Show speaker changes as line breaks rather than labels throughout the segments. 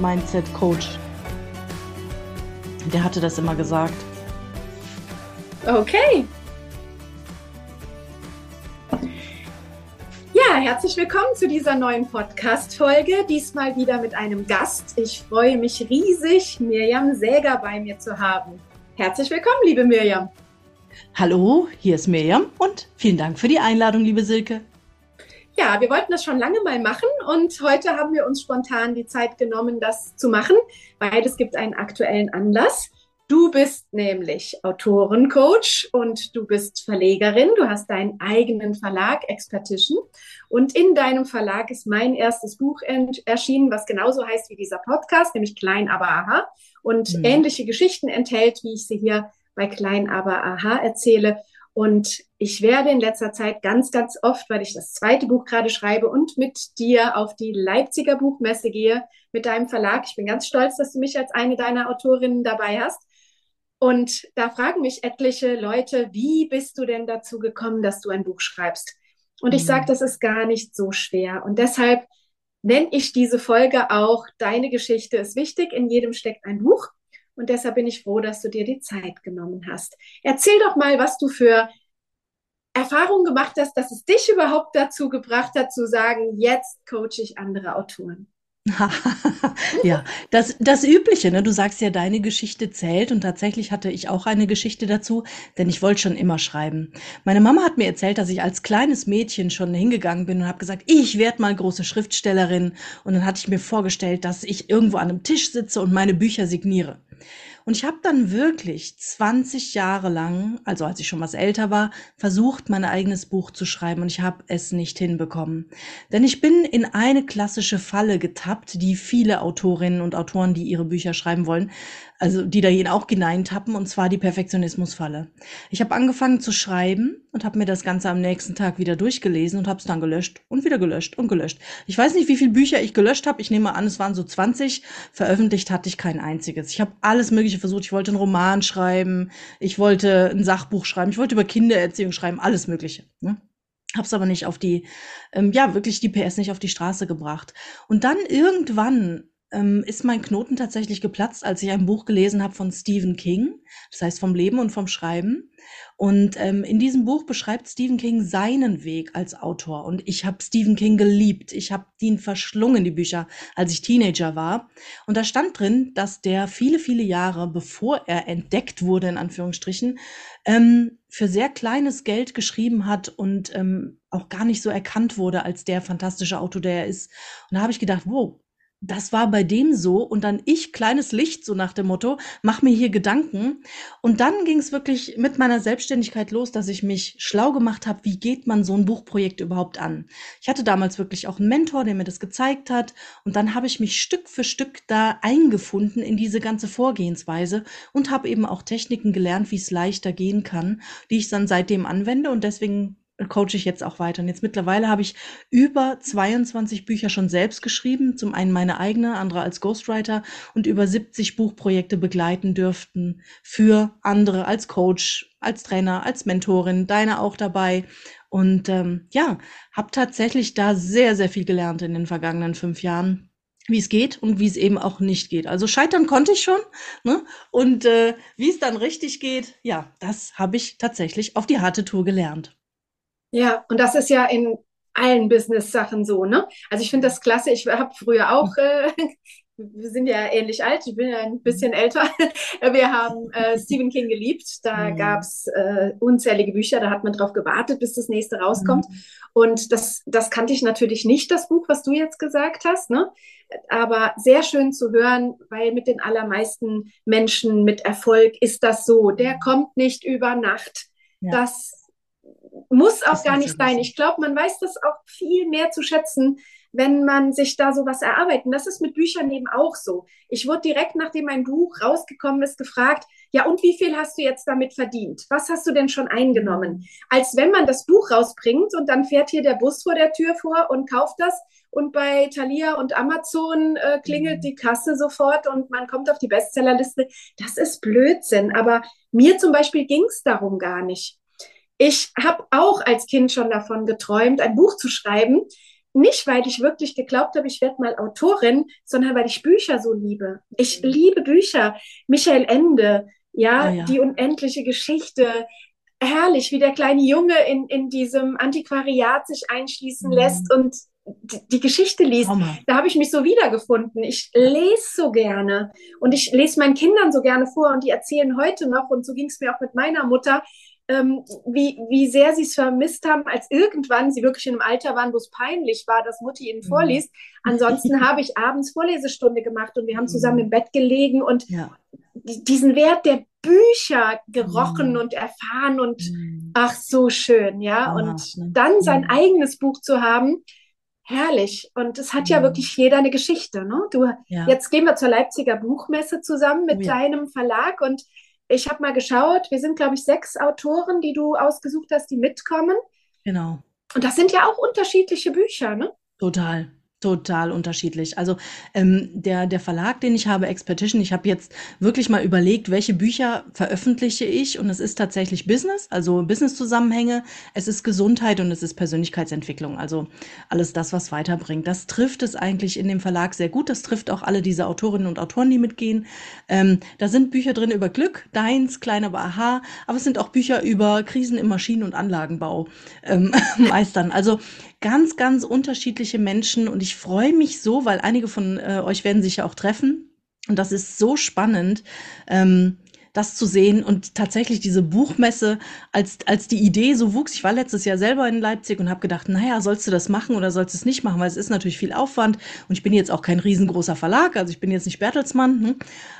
Mindset-Coach. Der hatte das immer gesagt.
Okay. Ja, herzlich willkommen zu dieser neuen Podcast-Folge. Diesmal wieder mit einem Gast. Ich freue mich riesig, Mirjam Säger bei mir zu haben. Herzlich willkommen, liebe Mirjam.
Hallo, hier ist Mirjam und vielen Dank für die Einladung, liebe Silke.
Ja, wir wollten das schon lange mal machen und heute haben wir uns spontan die Zeit genommen, das zu machen, weil es gibt einen aktuellen Anlass. Du bist nämlich Autorencoach und du bist Verlegerin. Du hast deinen eigenen Verlag, Expertition. Und in deinem Verlag ist mein erstes Buch erschienen, was genauso heißt wie dieser Podcast, nämlich Klein aber aha. Und mhm. ähnliche Geschichten enthält, wie ich sie hier bei Klein aber aha erzähle. Und ich werde in letzter Zeit ganz, ganz oft, weil ich das zweite Buch gerade schreibe und mit dir auf die Leipziger Buchmesse gehe, mit deinem Verlag. Ich bin ganz stolz, dass du mich als eine deiner Autorinnen dabei hast. Und da fragen mich etliche Leute, wie bist du denn dazu gekommen, dass du ein Buch schreibst? Und ich mhm. sage, das ist gar nicht so schwer. Und deshalb nenne ich diese Folge auch, deine Geschichte ist wichtig, in jedem steckt ein Buch. Und deshalb bin ich froh, dass du dir die Zeit genommen hast. Erzähl doch mal, was du für Erfahrungen gemacht hast, dass es dich überhaupt dazu gebracht hat, zu sagen, jetzt coache ich andere Autoren.
ja, das, das Übliche, ne? Du sagst ja, deine Geschichte zählt und tatsächlich hatte ich auch eine Geschichte dazu, denn ich wollte schon immer schreiben. Meine Mama hat mir erzählt, dass ich als kleines Mädchen schon hingegangen bin und habe gesagt, ich werde mal große Schriftstellerin und dann hatte ich mir vorgestellt, dass ich irgendwo an einem Tisch sitze und meine Bücher signiere. Und ich habe dann wirklich 20 Jahre lang, also als ich schon was älter war, versucht, mein eigenes Buch zu schreiben und ich habe es nicht hinbekommen. Denn ich bin in eine klassische Falle getappt, die viele Autorinnen und Autoren, die ihre Bücher schreiben wollen, also die da ihn auch hineintappen, und zwar die Perfektionismusfalle. Ich habe angefangen zu schreiben und habe mir das Ganze am nächsten Tag wieder durchgelesen und habe es dann gelöscht und wieder gelöscht und gelöscht. Ich weiß nicht, wie viele Bücher ich gelöscht habe. Ich nehme an, es waren so 20. Veröffentlicht hatte ich kein einziges. Ich habe alles Mögliche versucht. Ich wollte einen Roman schreiben, ich wollte ein Sachbuch schreiben, ich wollte über Kindererziehung schreiben, alles Mögliche. Ne? Hab's aber nicht auf die, ähm, ja, wirklich die PS nicht auf die Straße gebracht. Und dann irgendwann ähm, ist mein Knoten tatsächlich geplatzt, als ich ein Buch gelesen habe von Stephen King, das heißt vom Leben und vom Schreiben. Und ähm, in diesem Buch beschreibt Stephen King seinen Weg als Autor. Und ich habe Stephen King geliebt. Ich habe ihn verschlungen, die Bücher, als ich Teenager war. Und da stand drin, dass der viele, viele Jahre, bevor er entdeckt wurde, in Anführungsstrichen, ähm, für sehr kleines Geld geschrieben hat und ähm, auch gar nicht so erkannt wurde als der fantastische Autor, der er ist. Und da habe ich gedacht, wow, das war bei dem so und dann ich kleines Licht so nach dem Motto, mach mir hier Gedanken und dann ging es wirklich mit meiner Selbstständigkeit los, dass ich mich schlau gemacht habe, wie geht man so ein Buchprojekt überhaupt an. Ich hatte damals wirklich auch einen Mentor, der mir das gezeigt hat und dann habe ich mich Stück für Stück da eingefunden in diese ganze Vorgehensweise und habe eben auch Techniken gelernt, wie es leichter gehen kann, die ich dann seitdem anwende und deswegen coache ich jetzt auch weiter. Und jetzt mittlerweile habe ich über 22 Bücher schon selbst geschrieben, zum einen meine eigene, andere als Ghostwriter und über 70 Buchprojekte begleiten dürften für andere als Coach, als Trainer, als Mentorin, deine auch dabei. Und ähm, ja, habe tatsächlich da sehr, sehr viel gelernt in den vergangenen fünf Jahren wie es geht und wie es eben auch nicht geht. Also scheitern konnte ich schon. Ne? Und äh, wie es dann richtig geht, ja, das habe ich tatsächlich auf die harte Tour gelernt.
Ja, und das ist ja in allen Business-Sachen so, ne? Also ich finde das klasse. Ich habe früher auch, äh, wir sind ja ähnlich alt, ich bin ja ein bisschen älter. Wir haben äh, Stephen King geliebt. Da mhm. gab es äh, unzählige Bücher, da hat man drauf gewartet, bis das nächste rauskommt. Mhm. Und das, das kannte ich natürlich nicht, das Buch, was du jetzt gesagt hast, ne? Aber sehr schön zu hören, weil mit den allermeisten Menschen mit Erfolg ist das so. Der mhm. kommt nicht über Nacht. Ja. Das muss auch gar nicht sein. Ich glaube, man weiß das auch viel mehr zu schätzen, wenn man sich da sowas erarbeitet. Und das ist mit Büchern eben auch so. Ich wurde direkt, nachdem mein Buch rausgekommen ist, gefragt, ja, und wie viel hast du jetzt damit verdient? Was hast du denn schon eingenommen? Als wenn man das Buch rausbringt und dann fährt hier der Bus vor der Tür vor und kauft das und bei Thalia und Amazon äh, klingelt die Kasse sofort und man kommt auf die Bestsellerliste. Das ist Blödsinn. Aber mir zum Beispiel ging es darum gar nicht. Ich habe auch als Kind schon davon geträumt, ein Buch zu schreiben. Nicht, weil ich wirklich geglaubt habe, ich werde mal Autorin, sondern weil ich Bücher so liebe. Ich mhm. liebe Bücher. Michael Ende, ja, ah, ja. die unendliche Geschichte. Herrlich, wie der kleine Junge in, in diesem Antiquariat sich einschließen mhm. lässt und die Geschichte liest, Hammer. da habe ich mich so wiedergefunden. Ich lese so gerne und ich lese meinen Kindern so gerne vor und die erzählen heute noch, und so ging es mir auch mit meiner Mutter, ähm, wie, wie sehr sie es vermisst haben, als irgendwann sie wirklich in einem Alter waren, wo es peinlich war, dass Mutti ihnen mhm. vorliest. Ansonsten habe ich abends Vorlesestunde gemacht und wir haben zusammen mhm. im Bett gelegen und ja. diesen Wert der Bücher gerochen mhm. und erfahren und mhm. ach so schön, ja. und ne? dann sein mhm. eigenes Buch zu haben, herrlich. Und es hat ja wirklich jeder eine Geschichte. Ne? Du, ja. Jetzt gehen wir zur Leipziger Buchmesse zusammen mit oh, ja. deinem Verlag und ich habe mal geschaut, wir sind, glaube ich, sechs Autoren, die du ausgesucht hast, die mitkommen.
Genau.
Und das sind ja auch unterschiedliche Bücher, ne?
Total. Total unterschiedlich. Also ähm, der, der Verlag, den ich habe, Expedition, ich habe jetzt wirklich mal überlegt, welche Bücher veröffentliche ich und es ist tatsächlich Business, also Business-Zusammenhänge, es ist Gesundheit und es ist Persönlichkeitsentwicklung, also alles das, was weiterbringt. Das trifft es eigentlich in dem Verlag sehr gut, das trifft auch alle diese Autorinnen und Autoren, die mitgehen. Ähm, da sind Bücher drin über Glück, deins, klein aber aha, aber es sind auch Bücher über Krisen im Maschinen- und Anlagenbau ähm, meistern. Also ganz, ganz unterschiedliche Menschen und ich freue mich so, weil einige von äh, euch werden sich ja auch treffen. Und das ist so spannend. Ähm, das zu sehen und tatsächlich diese Buchmesse, als, als die Idee so wuchs, ich war letztes Jahr selber in Leipzig und habe gedacht, naja, sollst du das machen oder sollst du es nicht machen, weil es ist natürlich viel Aufwand und ich bin jetzt auch kein riesengroßer Verlag, also ich bin jetzt nicht Bertelsmann, hm?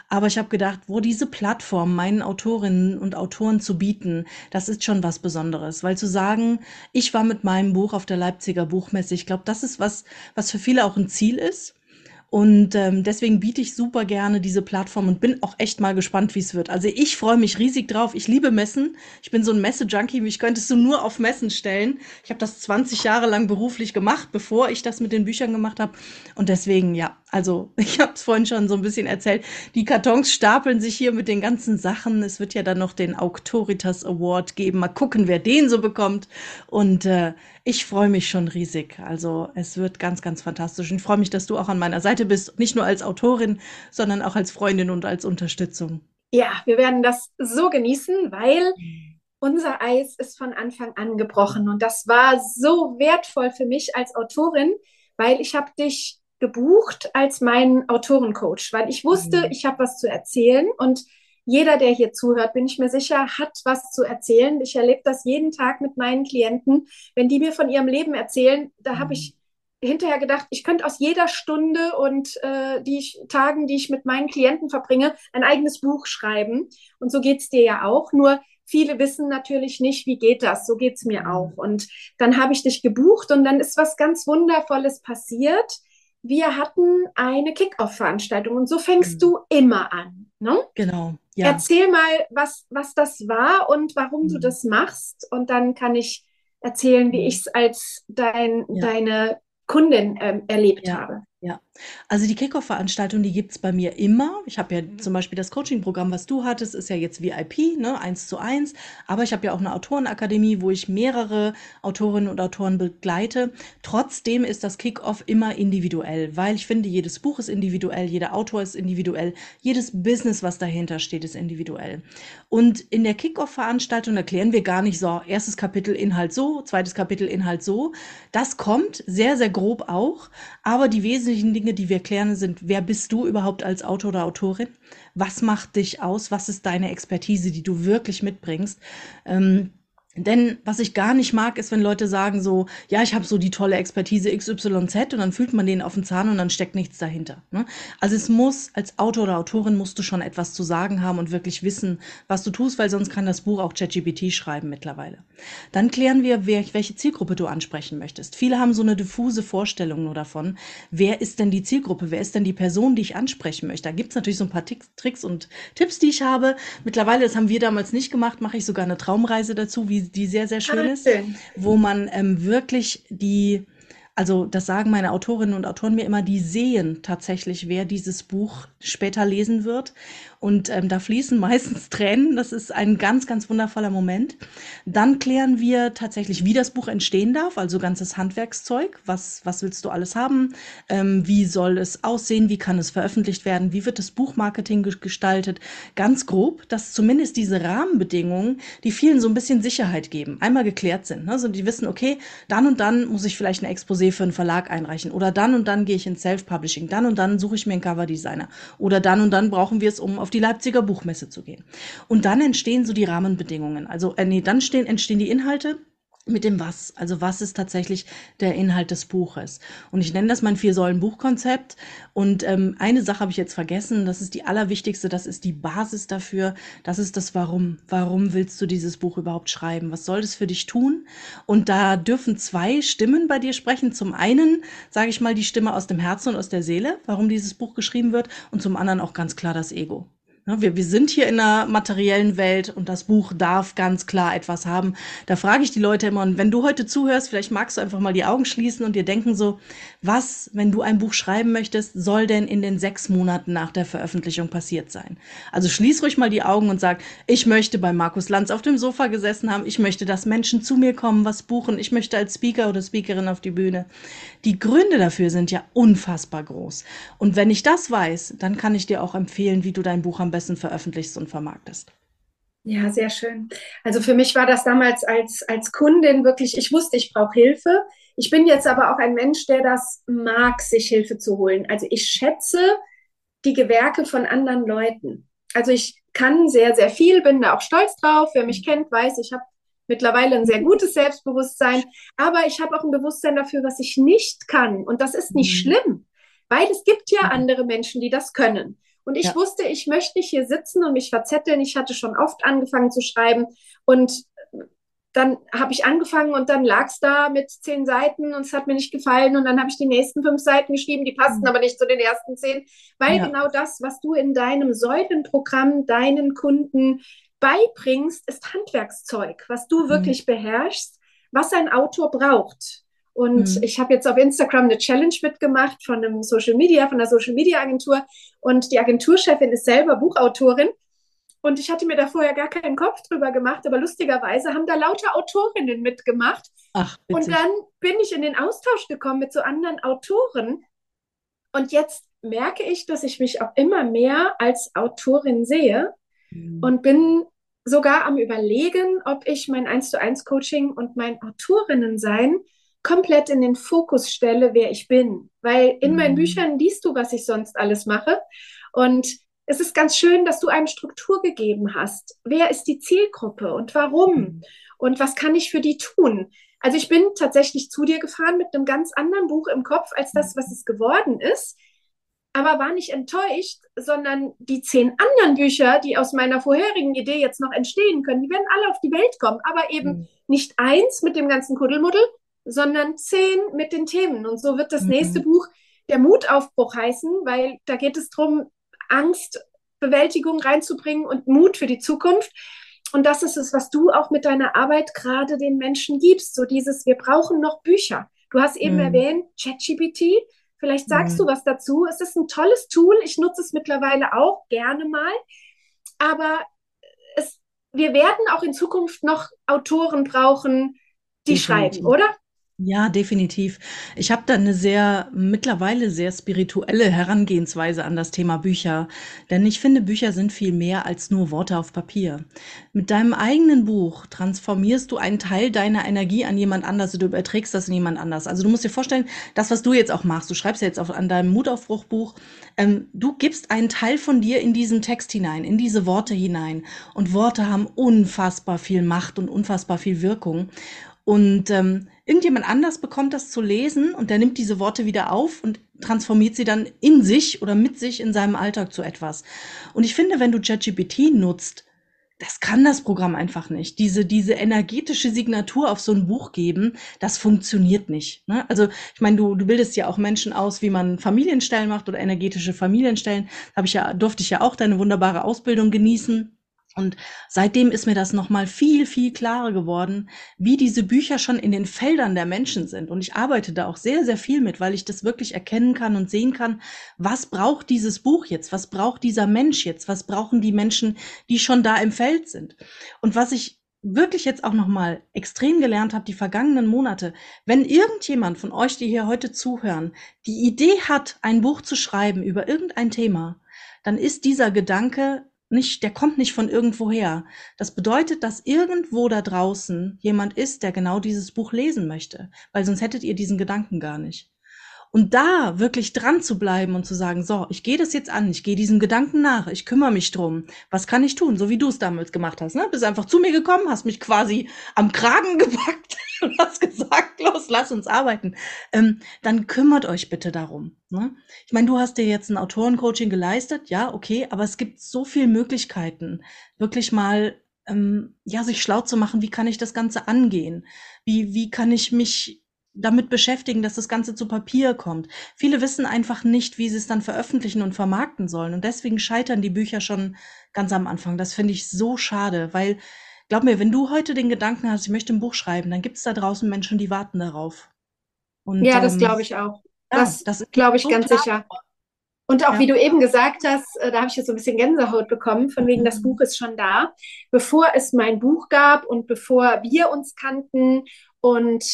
aber ich habe gedacht, wo diese Plattform meinen Autorinnen und Autoren zu bieten, das ist schon was Besonderes, weil zu sagen, ich war mit meinem Buch auf der Leipziger Buchmesse, ich glaube, das ist was, was für viele auch ein Ziel ist und ähm, deswegen biete ich super gerne diese Plattform und bin auch echt mal gespannt, wie es wird. Also ich freue mich riesig drauf. Ich liebe Messen. Ich bin so ein Messe-Junkie. Mich könntest du nur auf Messen stellen. Ich habe das 20 Jahre lang beruflich gemacht, bevor ich das mit den Büchern gemacht habe. Und deswegen, ja, also ich habe es vorhin schon so ein bisschen erzählt. Die Kartons stapeln sich hier mit den ganzen Sachen. Es wird ja dann noch den Auctoritas Award geben. Mal gucken, wer den so bekommt. Und äh, ich freue mich schon riesig. Also es wird ganz, ganz fantastisch. Und ich freue mich, dass du auch an meiner Seite bist. Nicht nur als Autorin, sondern auch als Freundin und als Unterstützung.
Ja, wir werden das so genießen, weil unser Eis ist von Anfang an gebrochen. Und das war so wertvoll für mich als Autorin, weil ich habe dich gebucht als meinen Autorencoach, weil ich wusste, mhm. ich habe was zu erzählen und jeder, der hier zuhört, bin ich mir sicher, hat was zu erzählen. Ich erlebe das jeden Tag mit meinen Klienten. Wenn die mir von ihrem Leben erzählen, da habe ich hinterher gedacht, ich könnte aus jeder Stunde und äh, die ich, Tagen, die ich mit meinen Klienten verbringe, ein eigenes Buch schreiben. Und so geht's dir ja auch. Nur viele wissen natürlich nicht, wie geht das. So geht's mir mhm. auch. Und dann habe ich dich gebucht und dann ist was ganz Wundervolles passiert. Wir hatten eine Kick-Off-Veranstaltung und so fängst mhm. du immer an. Ne?
Genau.
Ja. Erzähl mal, was, was das war und warum mhm. du das machst. Und dann kann ich erzählen, wie mhm. ich es als dein, ja. deine Kundin ähm, erlebt
ja.
habe.
Ja, also die Kickoff-Veranstaltung, die gibt's bei mir immer. Ich habe ja zum Beispiel das Coaching-Programm, was du hattest, ist ja jetzt VIP, ne, eins zu eins. Aber ich habe ja auch eine Autorenakademie, wo ich mehrere Autorinnen und Autoren begleite. Trotzdem ist das Kickoff immer individuell, weil ich finde, jedes Buch ist individuell, jeder Autor ist individuell, jedes Business, was dahinter steht, ist individuell. Und in der Kickoff-Veranstaltung erklären wir gar nicht so, erstes Kapitel Inhalt so, zweites Kapitel Inhalt so. Das kommt sehr, sehr grob auch, aber die wesentlichen wesentlichen Dinge, die wir klären, sind, wer bist du überhaupt als Autor oder Autorin? Was macht dich aus? Was ist deine Expertise, die du wirklich mitbringst? Ähm, Denn was ich gar nicht mag, ist, wenn Leute sagen so, ja, ich habe so die tolle Expertise XYZ und dann fühlt man den auf den Zahn und dann steckt nichts dahinter. Ne? Also es muss, als Autor oder Autorin musst du schon etwas zu sagen haben und wirklich wissen, was du tust, weil sonst kann das Buch auch ChatGPT schreiben mittlerweile. Dann klären wir, wer, welche Zielgruppe du ansprechen möchtest. Viele haben so eine diffuse Vorstellung nur davon, wer ist denn die Zielgruppe, wer ist denn die Person, die ich ansprechen möchte. Da gibt's natürlich so ein paar Tricks und Tipps, die ich habe. Mittlerweile, das haben wir damals nicht gemacht, mache ich sogar eine Traumreise dazu, wie die sehr, sehr schön ah, ist, wo man ähm, wirklich die, also das sagen meine Autorinnen und Autoren mir immer, die sehen tatsächlich, wer dieses Buch später lesen wird und ähm, da fließen meistens Tränen. Das ist ein ganz, ganz wundervoller Moment. Dann klären wir tatsächlich, wie das Buch entstehen darf, also ganzes Handwerkszeug. Was, was willst du alles haben? Ähm, wie soll es aussehen? Wie kann es veröffentlicht werden? Wie wird das Buchmarketing gestaltet? Ganz grob, dass zumindest diese Rahmenbedingungen, die vielen so ein bisschen Sicherheit geben, einmal geklärt sind. Also die wissen, okay, dann und dann muss ich vielleicht ein Exposé für einen Verlag einreichen oder dann und dann gehe ich ins Self-Publishing, dann und dann suche ich mir einen Coverdesigner oder dann und dann brauchen wir es, um auf auf die Leipziger Buchmesse zu gehen. Und dann entstehen so die Rahmenbedingungen. Also, äh, nee, dann stehen, entstehen die Inhalte mit dem Was. Also was ist tatsächlich der Inhalt des Buches? Und ich nenne das mein Vier-Säulen-Buchkonzept. Und ähm, eine Sache habe ich jetzt vergessen, das ist die allerwichtigste, das ist die Basis dafür, das ist das Warum. Warum willst du dieses Buch überhaupt schreiben? Was soll das für dich tun? Und da dürfen zwei Stimmen bei dir sprechen. Zum einen, sage ich mal, die Stimme aus dem Herzen und aus der Seele, warum dieses Buch geschrieben wird, und zum anderen auch ganz klar das Ego. Ne, wir, wir sind hier in einer materiellen Welt und das Buch darf ganz klar etwas haben. Da frage ich die Leute immer, und wenn du heute zuhörst, vielleicht magst du einfach mal die Augen schließen und dir denken so, was, wenn du ein Buch schreiben möchtest, soll denn in den sechs Monaten nach der Veröffentlichung passiert sein? Also schließ ruhig mal die Augen und sag, ich möchte bei Markus Lanz auf dem Sofa gesessen haben, ich möchte, dass Menschen zu mir kommen, was buchen, ich möchte als Speaker oder Speakerin auf die Bühne. Die Gründe dafür sind ja unfassbar groß. Und wenn ich das weiß, dann kann ich dir auch empfehlen, wie du dein Buch am besten besten veröffentlichst und vermarktest.
Ja, sehr schön. Also für mich war das damals als, als Kundin wirklich, ich wusste, ich brauche Hilfe. Ich bin jetzt aber auch ein Mensch, der das mag, sich Hilfe zu holen. Also ich schätze die Gewerke von anderen Leuten. Also ich kann sehr, sehr viel, bin da auch stolz drauf. Wer mich kennt, weiß, ich habe mittlerweile ein sehr gutes Selbstbewusstsein, aber ich habe auch ein Bewusstsein dafür, was ich nicht kann. Und das ist nicht mhm. schlimm, weil es gibt ja andere Menschen, die das können. Und ich ja. wusste, ich möchte nicht hier sitzen und mich verzetteln. Ich hatte schon oft angefangen zu schreiben und dann habe ich angefangen und dann lag es da mit zehn Seiten und es hat mir nicht gefallen und dann habe ich die nächsten fünf Seiten geschrieben, die passten mhm. aber nicht zu den ersten zehn, weil ja. genau das, was du in deinem Säulenprogramm deinen Kunden beibringst, ist Handwerkszeug, was du mhm. wirklich beherrschst, was ein Autor braucht. Und mhm. ich habe jetzt auf Instagram eine Challenge mitgemacht von einem Social Media, von einer Social Media Agentur. Und die Agenturchefin ist selber Buchautorin. Und ich hatte mir da vorher gar keinen Kopf drüber gemacht, aber lustigerweise haben da lauter Autorinnen mitgemacht. Ach, bitte. und dann bin ich in den Austausch gekommen mit so anderen Autoren. Und jetzt merke ich, dass ich mich auch immer mehr als Autorin sehe mhm. und bin sogar am Überlegen, ob ich mein 1 zu 1 Coaching und mein Autorinnensein komplett in den Fokus stelle, wer ich bin. Weil in mhm. meinen Büchern liest du, was ich sonst alles mache. Und es ist ganz schön, dass du einem Struktur gegeben hast. Wer ist die Zielgruppe und warum? Mhm. Und was kann ich für die tun? Also ich bin tatsächlich zu dir gefahren mit einem ganz anderen Buch im Kopf als das, was es geworden ist. Aber war nicht enttäuscht, sondern die zehn anderen Bücher, die aus meiner vorherigen Idee jetzt noch entstehen können, die werden alle auf die Welt kommen. Aber eben mhm. nicht eins mit dem ganzen Kuddelmuddel, sondern zehn mit den Themen. Und so wird das mhm. nächste Buch der Mutaufbruch heißen, weil da geht es darum, Angstbewältigung reinzubringen und Mut für die Zukunft. Und das ist es, was du auch mit deiner Arbeit gerade den Menschen gibst. So dieses, wir brauchen noch Bücher. Du hast eben mhm. erwähnt, ChatGPT. Vielleicht sagst mhm. du was dazu. Es ist ein tolles Tool. Ich nutze es mittlerweile auch gerne mal. Aber es, wir werden auch in Zukunft noch Autoren brauchen, die schreiben, oder?
Ja, definitiv. Ich habe da eine sehr mittlerweile sehr spirituelle Herangehensweise an das Thema Bücher, denn ich finde, Bücher sind viel mehr als nur Worte auf Papier. Mit deinem eigenen Buch transformierst du einen Teil deiner Energie an jemand anders, du überträgst das in jemand anders. Also du musst dir vorstellen, das, was du jetzt auch machst, du schreibst ja jetzt auch an deinem Mutaufbruchbuch, ähm, du gibst einen Teil von dir in diesen Text hinein, in diese Worte hinein. Und Worte haben unfassbar viel Macht und unfassbar viel Wirkung. Und ähm, irgendjemand anders bekommt das zu lesen und der nimmt diese Worte wieder auf und transformiert sie dann in sich oder mit sich in seinem Alltag zu etwas. Und ich finde, wenn du ChatGPT nutzt, das kann das Programm einfach nicht. Diese, diese energetische Signatur auf so ein Buch geben, das funktioniert nicht. Ne? Also ich meine, du, du bildest ja auch Menschen aus, wie man Familienstellen macht oder energetische Familienstellen. Habe ich ja, durfte ich ja auch deine wunderbare Ausbildung genießen. Und seitdem ist mir das nochmal viel, viel klarer geworden, wie diese Bücher schon in den Feldern der Menschen sind. Und ich arbeite da auch sehr, sehr viel mit, weil ich das wirklich erkennen kann und sehen kann, was braucht dieses Buch jetzt? Was braucht dieser Mensch jetzt? Was brauchen die Menschen, die schon da im Feld sind? Und was ich wirklich jetzt auch nochmal extrem gelernt habe, die vergangenen Monate, wenn irgendjemand von euch, die hier heute zuhören, die Idee hat, ein Buch zu schreiben über irgendein Thema, dann ist dieser Gedanke nicht, der kommt nicht von irgendwoher. Das bedeutet, dass irgendwo da draußen jemand ist, der genau dieses Buch lesen möchte, weil sonst hättet ihr diesen Gedanken gar nicht. Und da wirklich dran zu bleiben und zu sagen, so, ich gehe das jetzt an, ich gehe diesem Gedanken nach, ich kümmere mich drum. Was kann ich tun? So wie du es damals gemacht hast, ne? Bist einfach zu mir gekommen, hast mich quasi am Kragen gepackt und hast gesagt, los, lass uns arbeiten. Ähm, dann kümmert euch bitte darum. Ne? Ich meine, du hast dir jetzt ein Autorencoaching geleistet, ja, okay, aber es gibt so viele Möglichkeiten, wirklich mal ähm, ja, sich schlau zu machen, wie kann ich das Ganze angehen? Wie, wie kann ich mich damit beschäftigen, dass das Ganze zu Papier kommt. Viele wissen einfach nicht, wie sie es dann veröffentlichen und vermarkten sollen. Und deswegen scheitern die Bücher schon ganz am Anfang. Das finde ich so schade, weil, glaub mir, wenn du heute den Gedanken hast, ich möchte ein Buch schreiben, dann gibt es da draußen Menschen, die warten darauf.
Und, ja, das ähm, glaube ich auch. Ja, das, das glaube ich so ganz klar. sicher. Und auch ja. wie du eben gesagt hast, äh, da habe ich jetzt so ein bisschen Gänsehaut bekommen, von wegen, das. Buch ist schon da. Bevor es mein Buch gab und bevor wir uns kannten und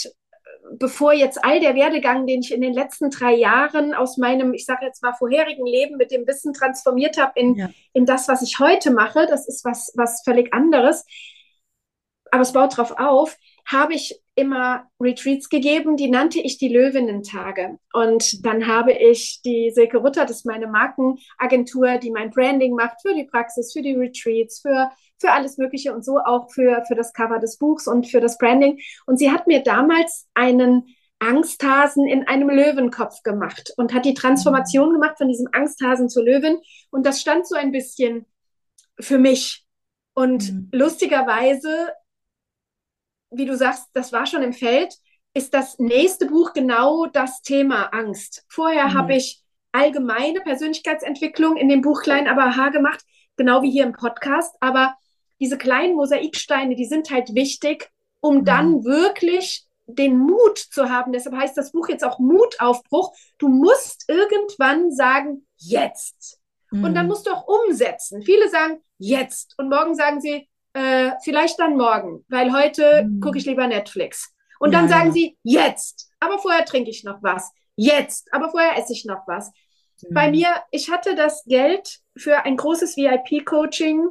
bevor jetzt all der Werdegang, den ich in den letzten drei Jahren aus meinem, ich sage jetzt mal, vorherigen Leben mit dem Wissen transformiert habe in, ja. in das, was ich heute mache, das ist was, was völlig anderes. Aber es baut darauf auf, habe ich immer Retreats gegeben, die nannte ich die Löwinnen-Tage. Und dann habe ich die Silke Rutter, das ist meine Markenagentur, die mein Branding macht für die Praxis, für die Retreats, für für alles Mögliche und so auch für, für das Cover des Buchs und für das Branding. Und sie hat mir damals einen Angsthasen in einem Löwenkopf gemacht und hat die Transformation gemacht von diesem Angsthasen zu Löwen. Und das stand so ein bisschen für mich. Und mhm. lustigerweise, wie du sagst, das war schon im Feld, ist das nächste Buch genau das Thema Angst. Vorher mhm. habe ich allgemeine Persönlichkeitsentwicklung in dem Buch Klein aber Haar gemacht, genau wie hier im Podcast. Aber diese kleinen Mosaiksteine, die sind halt wichtig, um mhm. dann wirklich den Mut zu haben. Deshalb heißt das Buch jetzt auch Mutaufbruch. Du musst irgendwann sagen, jetzt. Mhm. Und dann mhm. musst du auch umsetzen. Viele sagen, jetzt. Und morgen sagen sie, äh, vielleicht dann morgen, weil heute mhm. gucke ich lieber Netflix. Und ja, dann sagen ja. sie, jetzt. Aber vorher trinke ich noch was. Jetzt. Aber vorher esse ich noch was. Mhm. Bei mir, ich hatte das Geld für ein großes VIP-Coaching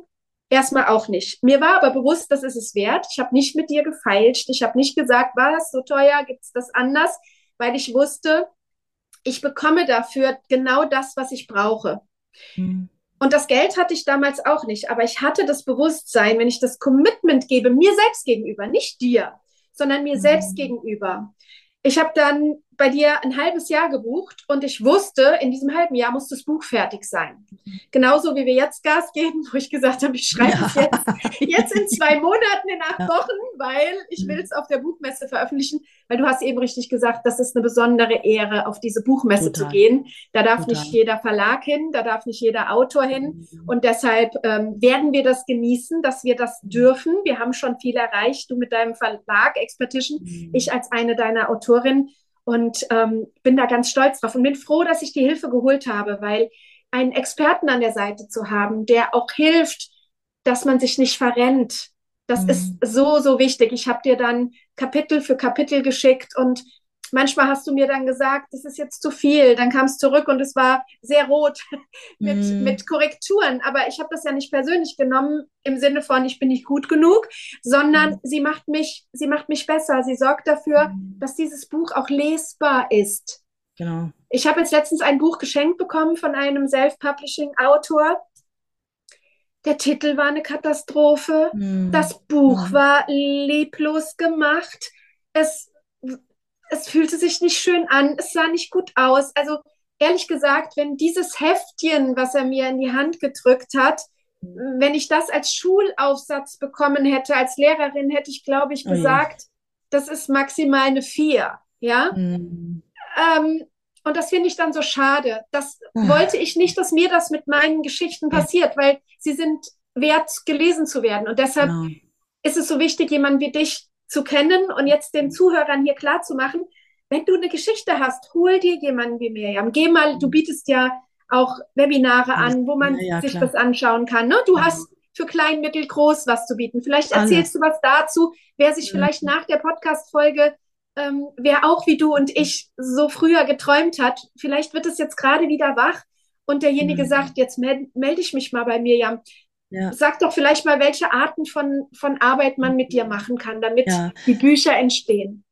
Erstmal auch nicht. Mir war aber bewusst, das ist es wert. Ich habe nicht mit dir gefeilscht. Ich habe nicht gesagt, was, so teuer, gibt es das anders, weil ich wusste, ich bekomme dafür genau das, was ich brauche. Mhm. Und das Geld hatte ich damals auch nicht, aber ich hatte das Bewusstsein, wenn ich das Commitment gebe, mir selbst gegenüber, nicht dir, sondern mir mhm. selbst gegenüber. Ich habe dann bei dir ein halbes Jahr gebucht und ich wusste, in diesem halben Jahr muss das Buch fertig sein. Genauso wie wir jetzt Gas geben, wo ich gesagt habe, ich schreibe ja. es jetzt, jetzt in zwei Monaten, in acht. Wochen, weil ich mhm. will es auf der Buchmesse veröffentlichen, weil du hast eben richtig gesagt, das ist eine besondere Ehre, auf diese Buchmesse Total. zu gehen. Da darf Total. nicht jeder Verlag hin, da darf nicht jeder Autor hin mhm. und deshalb ähm, werden wir das genießen, dass wir das dürfen. Wir haben schon viel erreicht, du mit deinem Verlag Expedition, mhm. ich als eine deiner Autorinnen und ähm, bin da ganz stolz drauf und bin froh, dass ich die Hilfe geholt habe, weil einen Experten an der Seite zu haben, der auch hilft, dass man sich nicht verrennt, Das mhm. ist so, so wichtig. Ich habe dir dann Kapitel für Kapitel geschickt und manchmal hast du mir dann gesagt, das ist jetzt zu viel. Dann kam es zurück und es war sehr rot mit, mm. mit Korrekturen. Aber ich habe das ja nicht persönlich genommen im Sinne von, ich bin nicht gut genug, sondern mm. sie macht mich, sie macht mich besser. Sie sorgt dafür, mm. dass dieses Buch auch lesbar ist. Genau. Ich habe jetzt letztens ein Buch geschenkt bekommen von einem Self-Publishing-Autor. Der Titel war eine Katastrophe. Mm. Das Buch mm. war leblos gemacht. Es es fühlte sich nicht schön an, es sah nicht gut aus. Also ehrlich gesagt, wenn dieses Heftchen, was er mir in die Hand gedrückt hat, wenn ich das als Schulaufsatz bekommen hätte, als Lehrerin, hätte ich, glaube ich, gesagt, oh das ist maximal eine Vier. Ja. Mhm. Ähm, und das finde ich dann so schade. Das Ach. wollte ich nicht, dass mir das mit meinen Geschichten passiert, weil sie sind wert, gelesen zu werden. Und deshalb genau. ist es so wichtig, jemanden wie dich zu kennen und jetzt den Zuhörern hier klar zu machen, wenn du eine Geschichte hast, hol dir jemanden wie Miriam. Geh mal, du bietest ja auch Webinare an, wo man ja, ja, sich klar. das anschauen kann. Ne? Du ja. hast für klein, mittel, groß was zu bieten. Vielleicht erzählst Alles. du was dazu, wer sich vielleicht nach der Podcast-Folge, ähm, wer auch wie du und ich so früher geträumt hat, vielleicht wird es jetzt gerade wieder wach und derjenige mhm. sagt, jetzt melde meld ich mich mal bei Miriam. Ja. Sag doch vielleicht mal, welche Arten von, von Arbeit man mit dir machen kann, damit ja. die Bücher entstehen.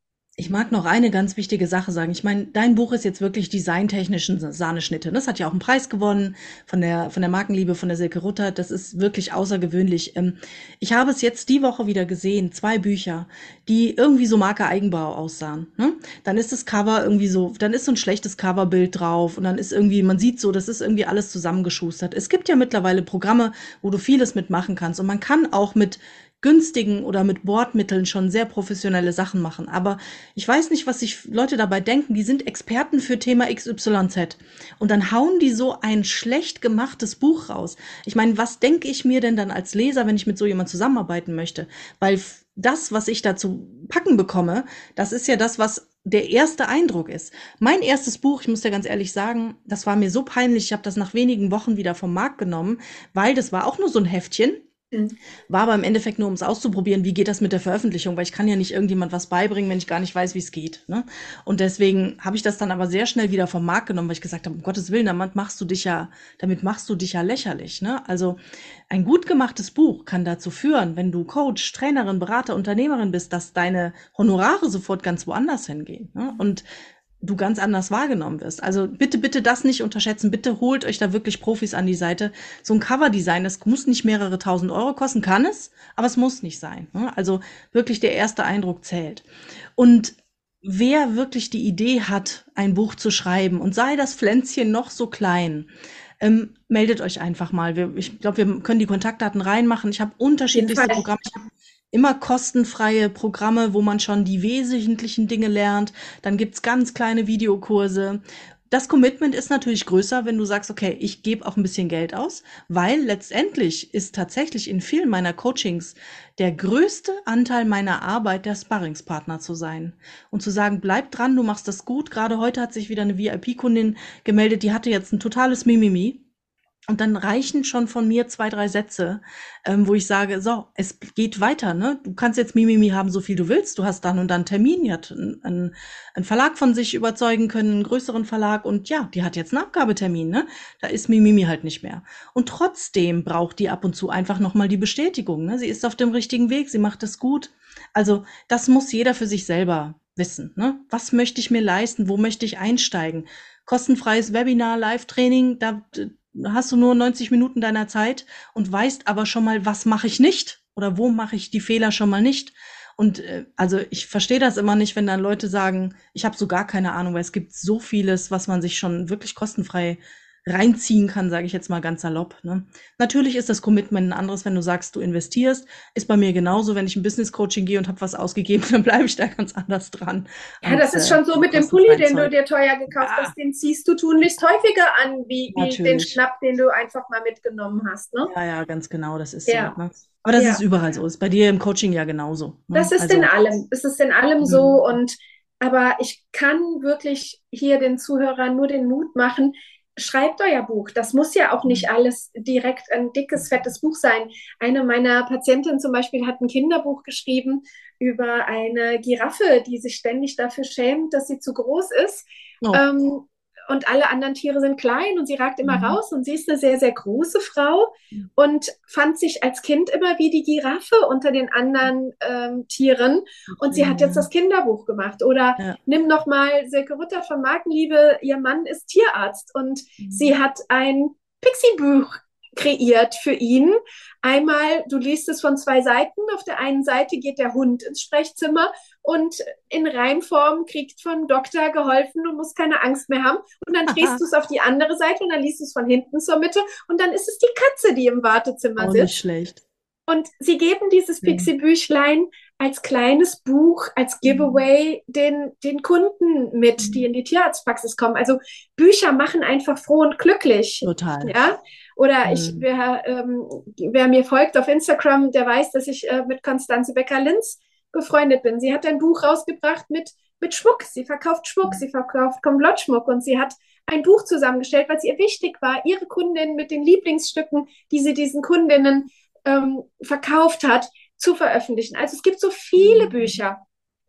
Ich mag noch eine ganz wichtige Sache sagen. Ich meine, dein Buch ist jetzt wirklich designtechnischen Sahneschnitte. Das hat ja auch einen Preis gewonnen von der, von der Markenliebe von der Silke Rutter. Das ist wirklich außergewöhnlich. Ähm, ich habe es jetzt die Woche wieder gesehen. Zwei Bücher, die irgendwie so Marke Eigenbau aussahen. Ne? Dann ist das Cover irgendwie so, dann ist so ein schlechtes Coverbild drauf und dann ist irgendwie, man sieht so, das ist irgendwie alles zusammengeschustert. Es gibt ja mittlerweile Programme, wo du vieles mitmachen kannst und man kann auch mit günstigen oder mit Bordmitteln schon sehr professionelle Sachen machen. Aber ich weiß nicht, was sich Leute dabei denken. Die sind Experten für Thema XYZ. Und dann hauen die so ein schlecht gemachtes Buch raus. Ich meine, was denke ich mir denn dann als Leser, wenn ich mit so jemand zusammenarbeiten möchte? Weil das, was ich dazu packen bekomme, das ist ja das, was der erste Eindruck ist. Mein erstes Buch, ich muss dir ganz ehrlich sagen, das war mir so peinlich, ich habe das nach wenigen Wochen wieder vom Markt genommen, weil das war auch nur so ein Heftchen. War aber im Endeffekt nur, um es auszuprobieren, wie geht das mit der Veröffentlichung, weil ich kann ja nicht irgendjemand was beibringen, wenn ich gar nicht weiß, wie es geht. Ne? Und deswegen habe ich das dann aber sehr schnell wieder vom Markt genommen, weil ich gesagt habe, um Gottes Willen, damit machst du dich ja, damit machst du dich ja lächerlich. Ne? Also ein gut gemachtes Buch kann dazu führen, wenn du Coach, Trainerin, Berater, Unternehmerin bist, dass deine Honorare sofort ganz woanders hingehen. Ne? Und du ganz anders wahrgenommen wirst. Also bitte, bitte das nicht unterschätzen. Bitte holt euch da wirklich Profis an die Seite. So ein Coverdesign, das muss nicht mehrere tausend Euro kosten, kann es, aber es muss nicht sein. Ne? Also wirklich der erste Eindruck zählt. Und wer wirklich die Idee hat, ein Buch zu schreiben und sei das Pflänzchen noch so klein, ähm, meldet euch einfach mal. Wir, ich glaube, wir können die Kontaktdaten reinmachen. Ich habe unterschiedlichste Programme. Ich habe immer kostenfreie Programme, wo man schon die wesentlichen Dinge lernt. Dann gibt's ganz kleine Videokurse. Das Commitment ist natürlich größer, wenn du sagst, okay, ich gebe auch ein bisschen Geld aus, weil letztendlich ist tatsächlich in vielen meiner Coachings der größte Anteil meiner Arbeit, der Sparringspartner zu sein und zu sagen, bleib dran, du machst das gut. Gerade heute hat sich wieder eine VIP-Kundin gemeldet, die hatte jetzt ein totales Mimimi und dann reichen schon von mir zwei, drei Sätze, ähm, wo ich sage, so, es geht weiter, ne? Du kannst jetzt Mimimi haben, so viel du willst. Du hast dann und dann Termin, die hat einen, einen Verlag von sich überzeugen können, einen größeren Verlag und ja, die hat jetzt einen Abgabetermin, ne? Da ist Mimimi halt nicht mehr. Und trotzdem braucht die ab und zu einfach nochmal die Bestätigung, ne? Sie ist auf dem richtigen Weg, sie macht es gut. Also, das muss jeder für sich selber wissen, ne? Was möchte ich mir leisten? Wo möchte ich einsteigen? Kostenfreies Webinar, Live-Training, da, hast du nur 90 Minuten deiner Zeit und weißt aber schon mal, was mache ich nicht oder wo mache ich die Fehler schon mal nicht. Und äh, also ich verstehe das immer nicht, wenn dann Leute sagen, ich habe so gar keine Ahnung, weil es gibt so vieles, was man sich schon wirklich kostenfrei reinziehen kann, sage ich jetzt mal ganz salopp. Ne? Natürlich ist das Commitment ein anderes, wenn du sagst, du investierst. Ist bei mir genauso, wenn ich ein Business Coaching gehe und habe was ausgegeben, dann bleibe ich da ganz anders dran.
Ja, das ist schon so mit dem Pulli, den du dir teuer gekauft ja. hast, den ziehst du tunlichst häufiger an, wie, wie den Schnapp, den du einfach mal mitgenommen hast. Ne?
Ja, ja, ganz genau, das ist ja. so. Ne? Aber das ja. ist überall so. Ist bei dir im Coaching ja genauso.
Ne? Das ist also, in allem. Es ist in allem so. Mhm. Und aber ich kann wirklich hier den Zuhörern nur den Mut machen, schreibt euer Buch. Das muss ja auch nicht alles direkt ein dickes, fettes Buch sein. Eine meiner Patientinnen zum Beispiel hat ein Kinderbuch geschrieben über eine Giraffe, die sich ständig dafür schämt, dass sie zu groß ist. Oh. Ähm, und alle anderen Tiere sind klein und sie ragt immer mhm. raus und sie ist eine sehr, sehr große Frau und fand sich als Kind immer wie die Giraffe unter den anderen ähm, Tieren und sie hat jetzt das Kinderbuch gemacht. Oder ja. nimm noch mal Silke Rutter von Markenliebe, ihr Mann ist Tierarzt und mhm. sie hat ein Pixie-Buch kreiert für ihn. Einmal, du liest es von zwei Seiten. Auf der einen Seite geht der Hund ins Sprechzimmer und in Reimform kriegt vom Doktor geholfen und muss keine Angst mehr haben. Und dann drehst du es auf die andere Seite und dann liest du es von hinten zur Mitte und dann ist es die Katze, die im Wartezimmer oh, sitzt.
Nicht schlecht.
Und sie geben dieses Pixie-Büchlein als kleines Buch, als Giveaway den, den Kunden mit, die in die Tierarztpraxis kommen. Also Bücher machen einfach froh und glücklich.
Total.
Ja. Oder mhm. ich, wer, ähm, wer mir folgt auf Instagram, der weiß, dass ich äh, mit Konstanze Becker-Linz befreundet bin. Sie hat ein Buch rausgebracht mit, mit Schmuck. Sie verkauft Schmuck, sie verkauft Komplottschmuck und sie hat ein Buch zusammengestellt, weil es ihr wichtig war, ihre Kundinnen mit den Lieblingsstücken, die sie diesen Kundinnen ähm, verkauft hat, zu veröffentlichen. Also es gibt so viele mhm. Bücher.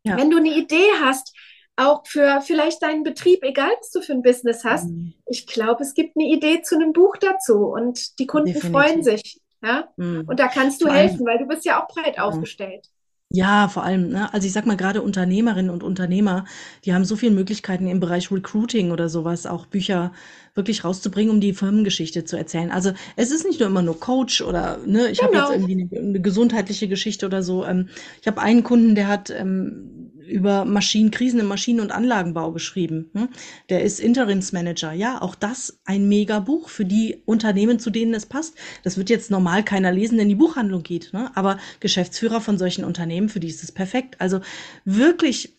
Ja. Wenn du eine Idee hast, auch für vielleicht deinen Betrieb, egal was du für ein Business hast, mhm. ich glaube, es gibt eine Idee zu einem Buch dazu und die Kunden Definitiv. freuen sich. Ja? Mhm. Und da kannst du helfen, weil du bist ja auch breit ja. aufgestellt.
Ja, vor allem, ne? Also ich sag mal, gerade Unternehmerinnen und Unternehmer, die haben so viele Möglichkeiten im Bereich Recruiting oder sowas, auch Bücher wirklich rauszubringen, um die Firmengeschichte zu erzählen. Also es ist nicht nur immer nur Coach oder ne, ich genau. habe jetzt irgendwie eine, eine, gesundheitliche Geschichte oder so. Ähm, ich habe einen Kunden, der hat ähm, über Maschinen, Krisen im Maschinen- und Anlagenbau geschrieben. Hm? Der ist Interimsmanager. Ja, auch das ein mega Buch für die Unternehmen, zu denen es passt. Das wird jetzt normal keiner lesen, der in die Buchhandlung geht. Ne? Aber Geschäftsführer von solchen Unternehmen, für die ist es perfekt. Also wirklich,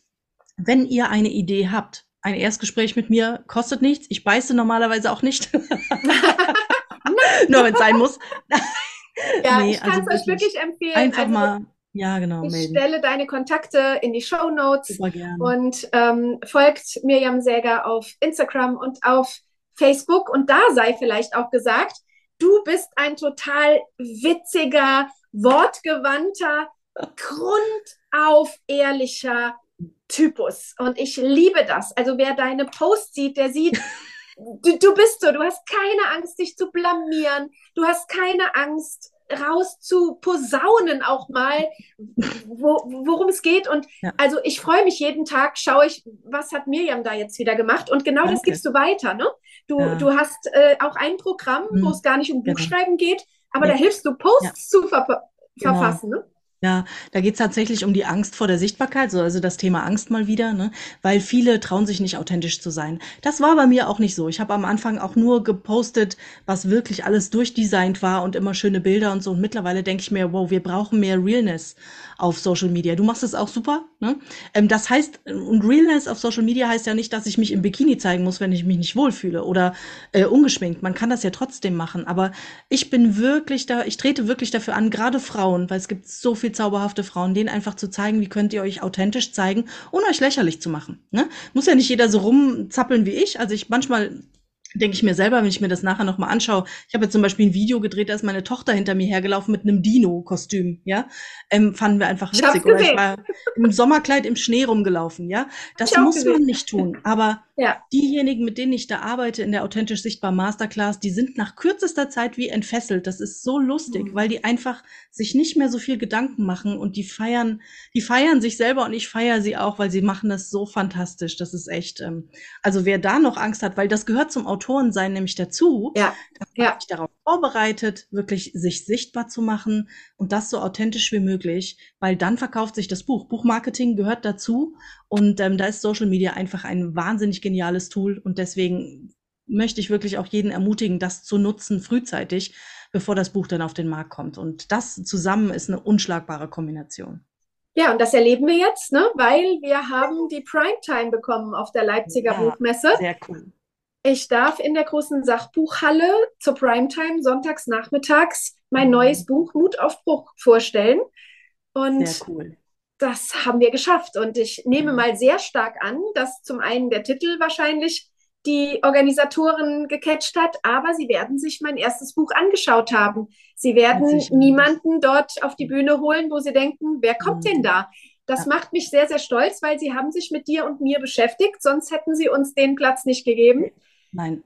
wenn ihr eine Idee habt, ein Erstgespräch mit mir kostet nichts. Ich beiße normalerweise auch nicht. Nur wenn es sein muss.
ja, nee, ich kann es also euch wirklich empfehlen.
Einfach also, mal ja, genau.
Ich melden. stelle deine Kontakte in die Show Notes und ähm, folgt Mirjam Säger auf Instagram und auf Facebook. Und da sei vielleicht auch gesagt, du bist ein total witziger, wortgewandter, grundauf ehrlicher Typus. Und ich liebe das. Also wer deine Posts sieht, der sieht, du, du bist so, du hast keine Angst, dich zu blamieren. Du hast keine Angst, raus zu posaunen auch mal, wo, worum es geht. Und ja. also ich freue mich jeden Tag, schaue ich, was hat Miriam da jetzt wieder gemacht. Und genau Danke. das gibst du weiter. Ne? Du, ja. du hast äh, auch ein Programm, mhm. wo es gar nicht um genau. Buchschreiben geht, aber ja. da hilfst du Posts zu ver genau. verfassen. Ne?
Ja, da geht's tatsächlich um die Angst vor der Sichtbarkeit, so also das Thema Angst mal wieder, ne? weil viele trauen sich nicht authentisch zu sein. Das war bei mir auch nicht so. Ich habe am Anfang auch nur gepostet, was wirklich alles durchdesignt war und immer schöne Bilder und so. Und mittlerweile denke ich mir, wow, wir brauchen mehr Realness auf Social Media. Du machst es auch super. Ne? Ähm, das heißt, und Realness auf Social Media heißt ja nicht, dass ich mich im Bikini zeigen muss, wenn ich mich nicht wohlfühle oder äh, ungeschminkt. Man kann das ja trotzdem machen. Aber ich bin wirklich da, ich trete wirklich dafür an, gerade Frauen, weil es gibt so viel zauberhafte Frauen, denen einfach zu zeigen, wie könnt ihr euch authentisch zeigen, ohne euch lächerlich zu machen. Ne? Muss ja nicht jeder so rumzappeln wie ich. Also ich manchmal denke ich mir selber, wenn ich mir das nachher nochmal anschaue. Ich habe jetzt zum Beispiel ein Video gedreht, da ist meine Tochter hinter mir hergelaufen mit einem Dino-Kostüm, ja. Ähm, fanden wir einfach witzig. Ich Oder ich war im Sommerkleid im Schnee rumgelaufen, ja. Das muss man nicht tun. Aber ja. diejenigen, mit denen ich da arbeite in der authentisch sichtbar Masterclass, die sind nach kürzester Zeit wie entfesselt. Das ist so lustig, mhm. weil die einfach sich nicht mehr so viel Gedanken machen und die feiern, die feiern sich selber und ich feiere sie auch, weil sie machen das so fantastisch. Das ist echt, ähm, also wer da noch Angst hat, weil das gehört zum Autor Autorensein nämlich dazu,
ja.
ja. mich darauf vorbereitet, wirklich sich sichtbar zu machen und das so authentisch wie möglich, weil dann verkauft sich das Buch. Buchmarketing gehört dazu und ähm, da ist Social Media einfach ein wahnsinnig geniales Tool und deswegen möchte ich wirklich auch jeden ermutigen, das zu nutzen frühzeitig, bevor das Buch dann auf den Markt kommt. Und das zusammen ist eine unschlagbare Kombination.
Ja, und das erleben wir jetzt, ne? weil wir haben die Primetime bekommen auf der Leipziger ja, Buchmesse.
Sehr cool.
Ich darf in der großen Sachbuchhalle zur Primetime sonntags nachmittags mein mhm. neues Buch Mutaufbruch vorstellen. Und
sehr cool.
das haben wir geschafft. Und ich nehme mhm. mal sehr stark an, dass zum einen der Titel wahrscheinlich die Organisatoren gecatcht hat, aber sie werden sich mein erstes Buch angeschaut haben. Sie werden niemanden dort auf die Bühne holen, wo sie denken, wer kommt denn da? Das ja. macht mich sehr, sehr stolz, weil sie haben sich mit dir und mir beschäftigt, sonst hätten sie uns den Platz nicht gegeben.
Nein.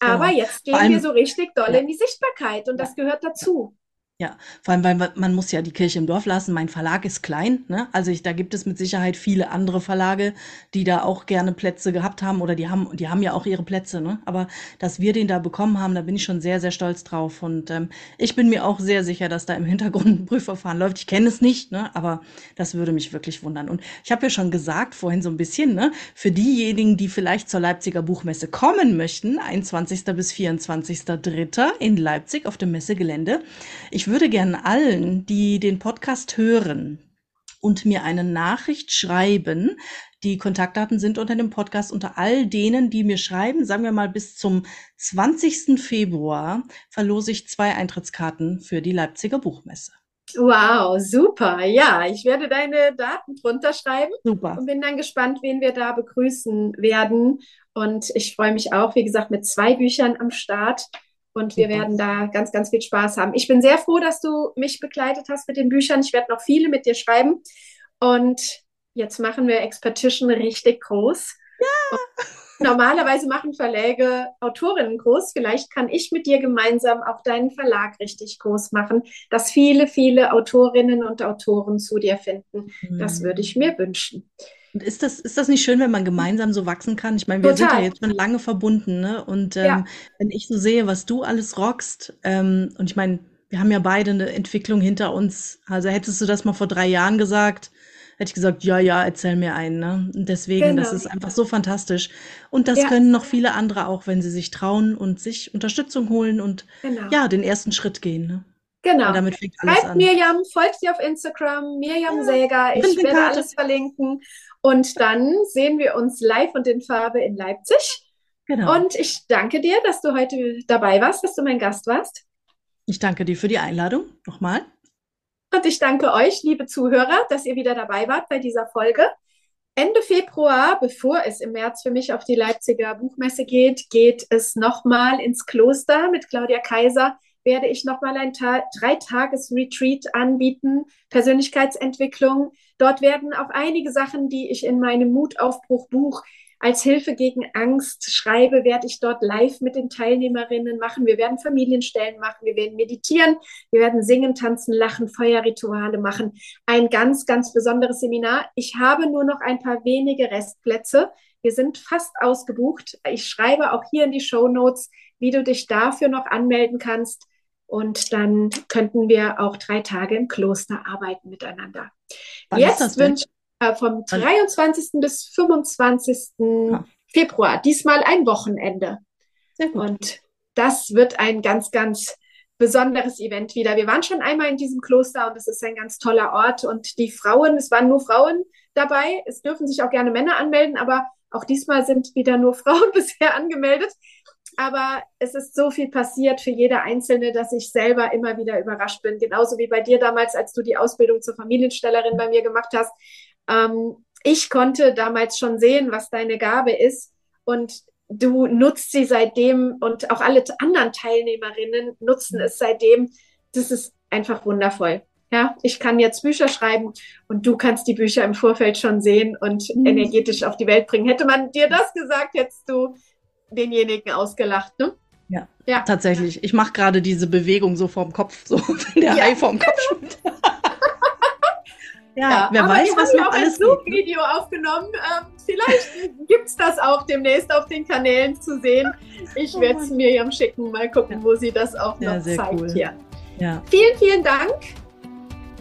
Aber genau. jetzt gehen allem, wir so richtig doll ja. in die Sichtbarkeit und das gehört dazu.
Ja, vor allem, weil man muss ja die Kirche im Dorf lassen. Mein Verlag ist klein, ne? Also ich, da gibt es mit Sicherheit viele andere Verlage, die da auch gerne Plätze gehabt haben oder die haben, die haben ja auch ihre Plätze, ne? Aber dass wir den da bekommen haben, da bin ich schon sehr, sehr stolz drauf. Und ähm, ich bin mir auch sehr sicher, dass da im Hintergrund ein Prüfverfahren läuft. Ich kenne es nicht, ne? Aber das würde mich wirklich wundern. Und ich habe ja schon gesagt vorhin so ein bisschen, ne? Für diejenigen, die vielleicht zur Leipziger Buchmesse kommen möchten, 21. bis 24.3. in Leipzig auf dem Messegelände. Ich ich würde gerne allen, die den Podcast hören und mir eine Nachricht schreiben, die Kontaktdaten sind unter dem Podcast unter all denen, die mir schreiben, sagen wir mal bis zum 20. Februar verlose ich zwei Eintrittskarten für die Leipziger Buchmesse.
Wow, super. Ja, ich werde deine Daten drunter schreiben.
Super.
Und bin dann gespannt, wen wir da begrüßen werden. Und ich freue mich auch, wie gesagt, mit zwei Büchern am Start. Und wir werden da ganz, ganz viel Spaß haben. Ich bin sehr froh, dass du mich begleitet hast mit den Büchern. Ich werde noch viele mit dir schreiben. Und jetzt machen wir Expedition richtig groß. Ja. normalerweise machen Verläge Autorinnen groß. Vielleicht kann ich mit dir gemeinsam auch deinen Verlag richtig groß machen, dass viele, viele Autorinnen und Autoren zu dir finden. Mhm. Das würde ich mir wünschen.
Und ist das, ist das nicht schön, wenn man gemeinsam so wachsen kann? Ich meine, wir Total. sind ja jetzt schon lange verbunden, ne? Und ähm, ja. wenn ich so sehe, was du alles rockst, ähm, und ich meine, wir haben ja beide eine Entwicklung hinter uns. Also hättest du das mal vor drei Jahren gesagt, hätte ich gesagt, ja, ja, erzähl mir einen. Ne? Und deswegen, genau. das ist einfach so fantastisch. Und das ja. können noch viele andere auch, wenn sie sich trauen und sich Unterstützung holen und genau. ja, den ersten Schritt gehen. Ne?
Genau. Und damit fängt alles Schreibt an. Mirjam, folgt sie auf Instagram, Mirjam ja, Säger. Ich werde Karte. alles verlinken. Und dann sehen wir uns live und in Farbe in Leipzig. Genau. Und ich danke dir, dass du heute dabei warst, dass du mein Gast warst.
Ich danke dir für die Einladung nochmal.
Und ich danke euch, liebe Zuhörer, dass ihr wieder dabei wart bei dieser Folge. Ende Februar, bevor es im März für mich auf die Leipziger Buchmesse geht, geht es nochmal ins Kloster mit Claudia Kaiser werde ich nochmal ein Ta Drei-Tages-Retreat anbieten, Persönlichkeitsentwicklung. Dort werden auch einige Sachen, die ich in meinem Mutaufbruch-Buch als Hilfe gegen Angst schreibe, werde ich dort live mit den Teilnehmerinnen machen. Wir werden Familienstellen machen, wir werden meditieren, wir werden singen, tanzen, lachen, Feuerrituale machen. Ein ganz, ganz besonderes Seminar. Ich habe nur noch ein paar wenige Restplätze. Wir sind fast ausgebucht. Ich schreibe auch hier in die Show Notes, wie du dich dafür noch anmelden kannst. Und dann könnten wir auch drei Tage im Kloster arbeiten miteinander. Wann Jetzt wünsche äh, vom 23. bis 25. Ah. Februar, diesmal ein Wochenende. Und das wird ein ganz, ganz besonderes Event wieder. Wir waren schon einmal in diesem Kloster und es ist ein ganz toller Ort. Und die Frauen, es waren nur Frauen dabei. Es dürfen sich auch gerne Männer anmelden, aber auch diesmal sind wieder nur Frauen bisher angemeldet aber es ist so viel passiert für jede Einzelne, dass ich selber immer wieder überrascht bin. Genauso wie bei dir damals, als du die Ausbildung zur Familienstellerin bei mir gemacht hast. Ähm, ich konnte damals schon sehen, was deine Gabe ist und du nutzt sie seitdem und auch alle anderen Teilnehmerinnen nutzen es seitdem. Das ist einfach wundervoll. Ja, ich kann jetzt Bücher schreiben und du kannst die Bücher im Vorfeld schon sehen und mhm. energetisch auf die Welt bringen. Hätte man dir das gesagt, hättest du denjenigen ausgelacht, ne?
Ja, ja. tatsächlich. Ich mache gerade diese Bewegung so vorm Kopf, so wenn der ja. Hai vorm Kopf schwimmt.
ja, ja, wer weiß, was noch alles ein Zoom-Video aufgenommen. Ähm, vielleicht gibt es das auch demnächst auf den Kanälen zu sehen. Ich oh werde es Miriam schicken, mal gucken, wo sie das auch noch zeigt cool. hier. Ja. Vielen, vielen Dank.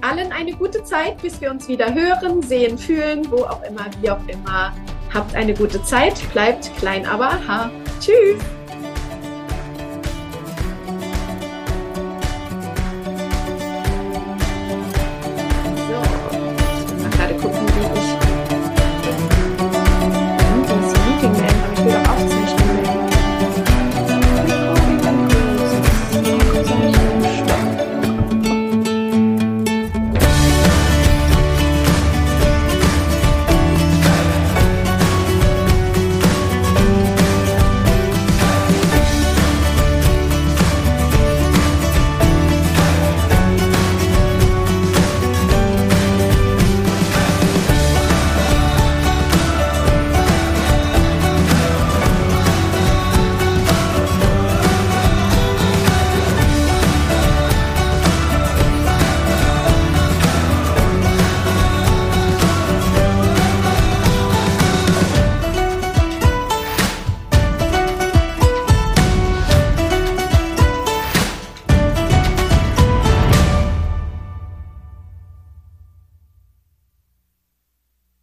Allen eine gute Zeit, bis wir uns wieder hören, sehen, fühlen, wo auch immer, wie auch immer. Habt eine gute Zeit, bleibt klein, aber aha. Tschüss.